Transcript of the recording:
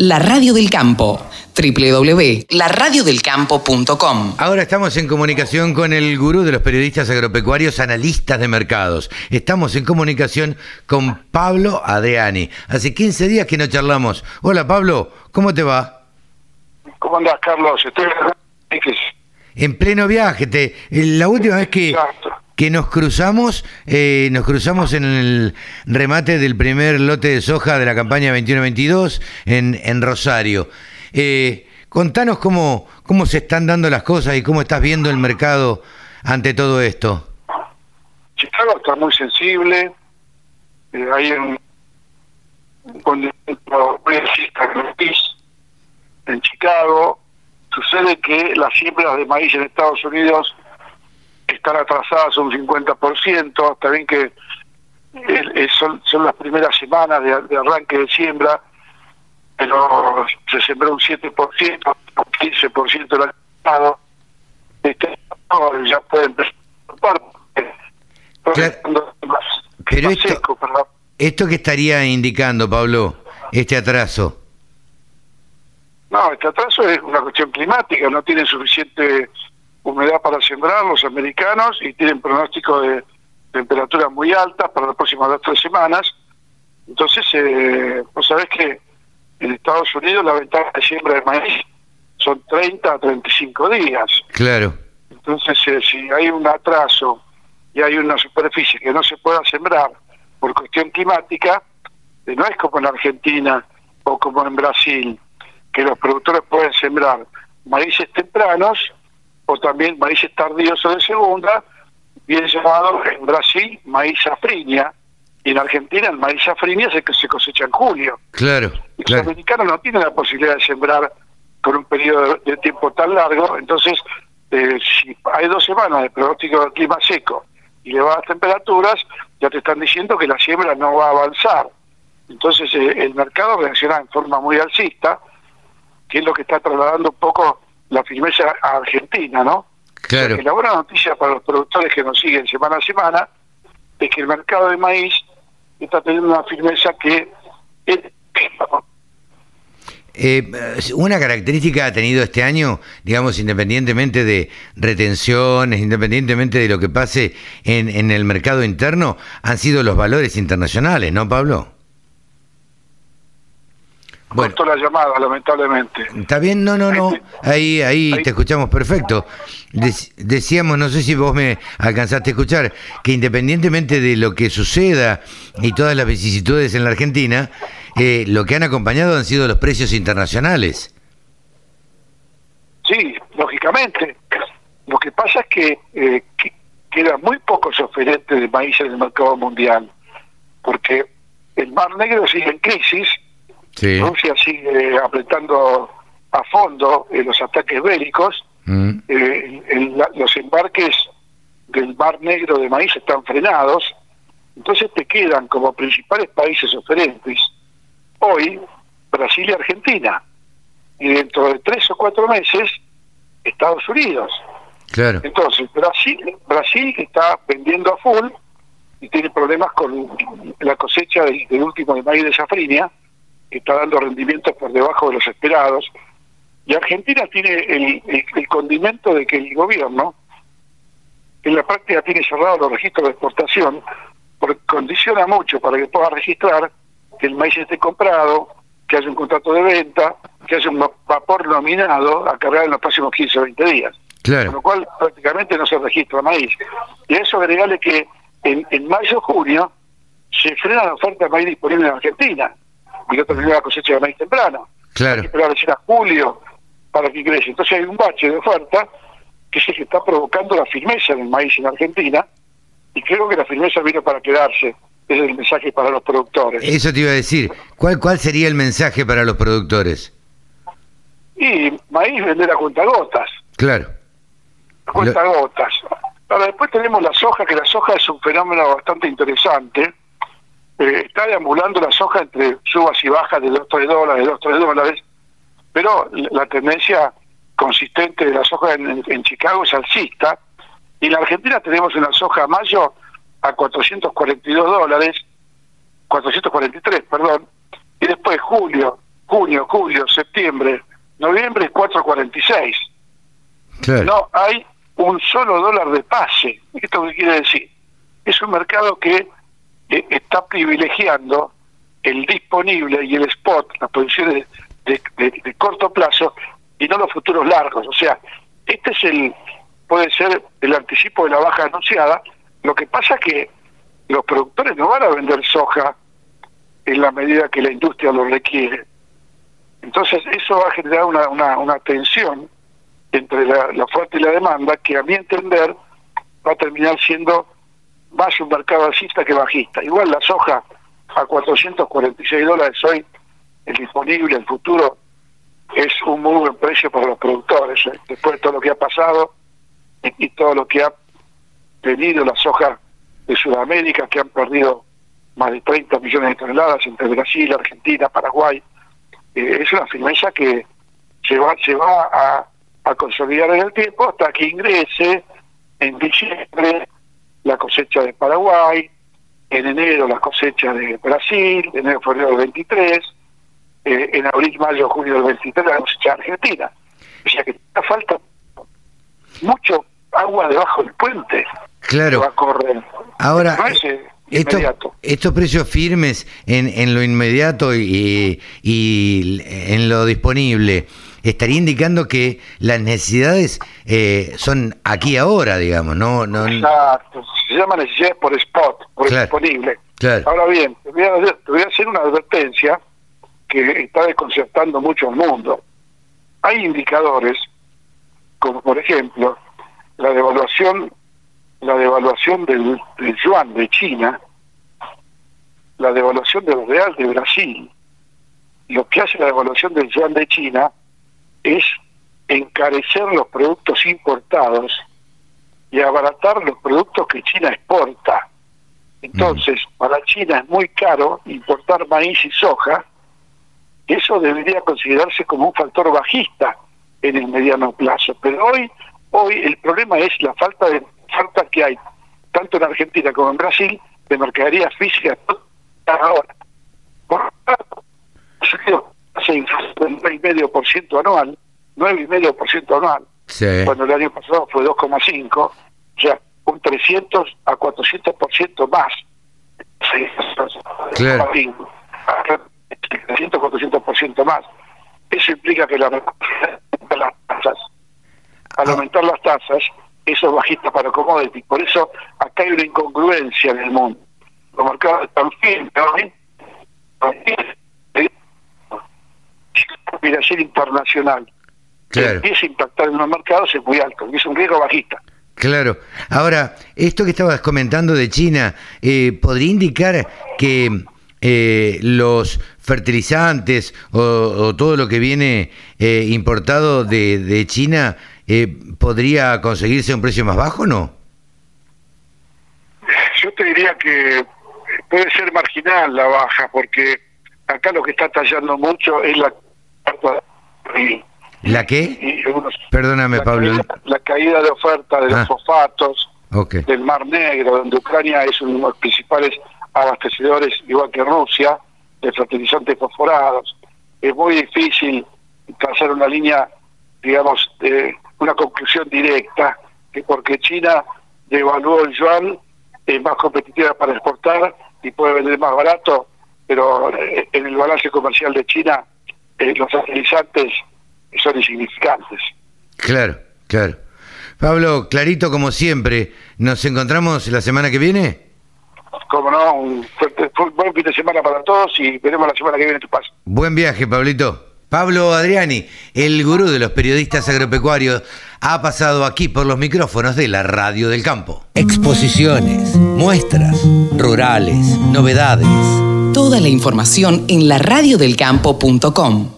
La Radio del Campo, www.laradiodelcampo.com. Ahora estamos en comunicación con el gurú de los periodistas agropecuarios, analistas de mercados. Estamos en comunicación con Pablo Adeani. Hace 15 días que no charlamos. Hola Pablo, ¿cómo te va? ¿Cómo andás, Carlos? Estoy en pleno viaje. Te, la última vez que, que nos cruzamos, eh, nos cruzamos en el remate del primer lote de soja de la campaña 21-22 en, Rosario. Eh, contanos cómo, cómo se están dando las cosas y cómo estás viendo el mercado ante todo esto. Chicago está muy sensible, eh, hay un, un en Chicago. Sucede que las siembras de maíz en Estados Unidos están atrasadas un 50%, está bien que son, son las primeras semanas de, arranque de siembra, pero se sembró un 7%, un 15% del año este, ya pueden empezar pero esto, ¿esto qué estaría indicando, Pablo, este atraso? No, este atraso es una cuestión climática, no tienen suficiente humedad para sembrar los americanos y tienen pronóstico de temperaturas muy altas para las próximas dos o tres semanas. Entonces, eh, vos sabés que en Estados Unidos la ventana de siembra de maíz son 30 a 35 días. Claro. Entonces, eh, si hay un atraso y hay una superficie que no se pueda sembrar por cuestión climática, eh, no es como en Argentina o como en Brasil, que los productores pueden sembrar maíces tempranos o también maíces tardíos o de segunda, bien llamado en Brasil maíz safriña, y en Argentina el maíz safriña se, se cosecha en julio. Claro. los americanos no tienen la posibilidad de sembrar con un periodo de tiempo tan largo, entonces eh, si hay dos semanas de pronóstico de clima seco y elevadas temperaturas, ya te están diciendo que la siembra no va a avanzar. Entonces eh, el mercado reacciona en forma muy alcista, que es lo que está trasladando un poco la firmeza Argentina, ¿no? Claro. la buena noticia para los productores que nos siguen semana a semana es que el mercado de maíz está teniendo una firmeza que es... Eh, una característica ha tenido este año, digamos, independientemente de retenciones, independientemente de lo que pase en, en el mercado interno, han sido los valores internacionales, ¿no, Pablo? Bueno. la llamada, lamentablemente. Está bien, no, no, no. Ahí, ahí, te escuchamos perfecto. decíamos, no sé si vos me alcanzaste a escuchar, que independientemente de lo que suceda y todas las vicisitudes en la Argentina, eh, lo que han acompañado han sido los precios internacionales. Sí, lógicamente. Lo que pasa es que, eh, quedan muy pocos oferentes de maíz en el mercado mundial, porque el Mar Negro sigue en crisis Rusia sigue apretando a fondo en los ataques bélicos. Mm. Eh, los embarques del Mar Negro de maíz están frenados. Entonces te quedan como principales países oferentes hoy Brasil y Argentina. Y dentro de tres o cuatro meses, Estados Unidos. Claro. Entonces, Brasil, Brasil está vendiendo a full y tiene problemas con la cosecha del, del último de maíz de safrinia que está dando rendimientos por debajo de los esperados. Y Argentina tiene el, condimento de que el gobierno, en la práctica, tiene cerrado los registros de exportación, porque condiciona mucho para que pueda registrar que el maíz esté comprado, que haya un contrato de venta, que haya un vapor nominado a cargar en los próximos 15 o 20 días. Claro. Con lo cual prácticamente no se registra maíz. Y a eso agregarle que en, en mayo junio se frena la oferta de maíz disponible en Argentina y no terminó la cosecha de maíz temprano. Claro. Hay que esperar a julio para que crezca. Entonces hay un bache de oferta que es el que está provocando la firmeza del maíz en Argentina y creo que la firmeza vino para quedarse. Ese es el mensaje para los productores. Eso te iba a decir. ¿Cuál, cuál sería el mensaje para los productores? Y maíz vender a cuentagotas. Claro. A cuentagotas. Ahora después tenemos la soja, que la soja es un fenómeno bastante interesante eh, está deambulando la soja entre subas y bajas de 2, 3 dólares, 2, 3 dólares, pero la tendencia consistente de la soja en, Chicago es alcista, y en la Argentina tenemos una soja a mayo a 442 dólares, 443, perdón, y después julio junio, julio, septiembre, noviembre es 4.46. No hay un solo dólar de pase. ¿Esto qué quiere decir? Es un mercado que eh, está privilegiando el disponible y el spot, las posiciones de, corto plazo y no los futuros largos. O sea, este es el puede ser el anticipo de la baja anunciada. Lo que pasa es que los productores no van a vender soja en la medida que la industria lo requiere. Entonces eso va a generar una, una, una tensión entre la, la oferta y la demanda que a mi entender va a terminar siendo más un mercado alcista que bajista. Igual la soja a 446 dólares hoy, el disponible, el futuro, es un muy buen precio para los productores. ¿eh? Después de todo lo que ha pasado y, todo lo que ha tenido la soja de Sudamérica, que han perdido más de 30 millones de toneladas entre Brasil, Argentina, Paraguay, eh, es una firmeza que se va, se va a consolidar en el tiempo hasta que ingrese en diciembre la cosecha de Paraguay, en enero la cosecha de Brasil, en enero, febrero del 23, eh, en abril, mayo, junio del 23 la cosecha de Argentina. O sea que falta mucho agua debajo del puente. Claro. va a correr. Ahora, estos, precios firmes en, en lo inmediato y, y en lo disponible, estaría indicando que las necesidades eh, son aquí ahora, digamos, no, no Exacto, se llama necesidades por spot, por disponible. Ahora bien, te voy, a, te voy a hacer una advertencia que está desconcertando mucho al mundo. Hay indicadores, como por ejemplo la devaluación la devaluación del, yuan de China, la devaluación del real de Brasil. Lo que hace la devaluación del yuan de China es encarecer los productos importados y abaratar los productos que China exporta. Entonces, para China es muy caro importar maíz y soja. Eso debería considerarse como un factor bajista en el mediano plazo. Pero hoy, hoy el problema es la falta de falta que hay, tanto en Argentina como en Brasil, de mercadería física ahora. Por lo hace inflación del 9,5% anual, 9,5% anual, cuando el año pasado fue 2,5%, o sea, un 300 a 400% más. Claro. 300 400% más. Eso implica que la, las tasas, al aumentar las tasas, eso es bajista para commodities. Por eso acá hay una incongruencia en el mundo. Los mercados están firmes, la internacional claro. empieza a impactar en los mercados es muy alto, y es un riesgo bajista. Claro. Ahora, esto que estabas comentando de China, eh, ¿podría indicar que eh, los fertilizantes o, todo lo que viene eh, importado de, de China eh, ¿podría conseguirse un precio más bajo o no? Yo te diría que puede ser marginal la baja, porque acá lo que está tallando mucho es la... ¿La qué? Perdóname, Pablo. la caída de oferta de los ah. fosfatos, del Mar Negro, donde Ucrania es uno de los principales abastecedores, igual que Rusia, de fertilizantes fosforados. Es muy difícil trazar una línea, digamos, de una conclusión directa, que porque China devaluó el yuan, es más competitiva para exportar y puede vender más barato, pero eh, en el balance comercial de China eh, los fertilizantes son insignificantes. Claro, claro. Pablo, clarito como siempre, ¿nos encontramos la semana que viene? Como no, un buen fin de semana para todos y veremos la semana que viene tu paso. Buen viaje, Pablito. Pablo Adriani, el gurú de los periodistas agropecuarios, ha pasado aquí por los micrófonos de la Radio del Campo. Exposiciones, muestras, rurales, novedades. Toda la información en laradiodelcampo.com.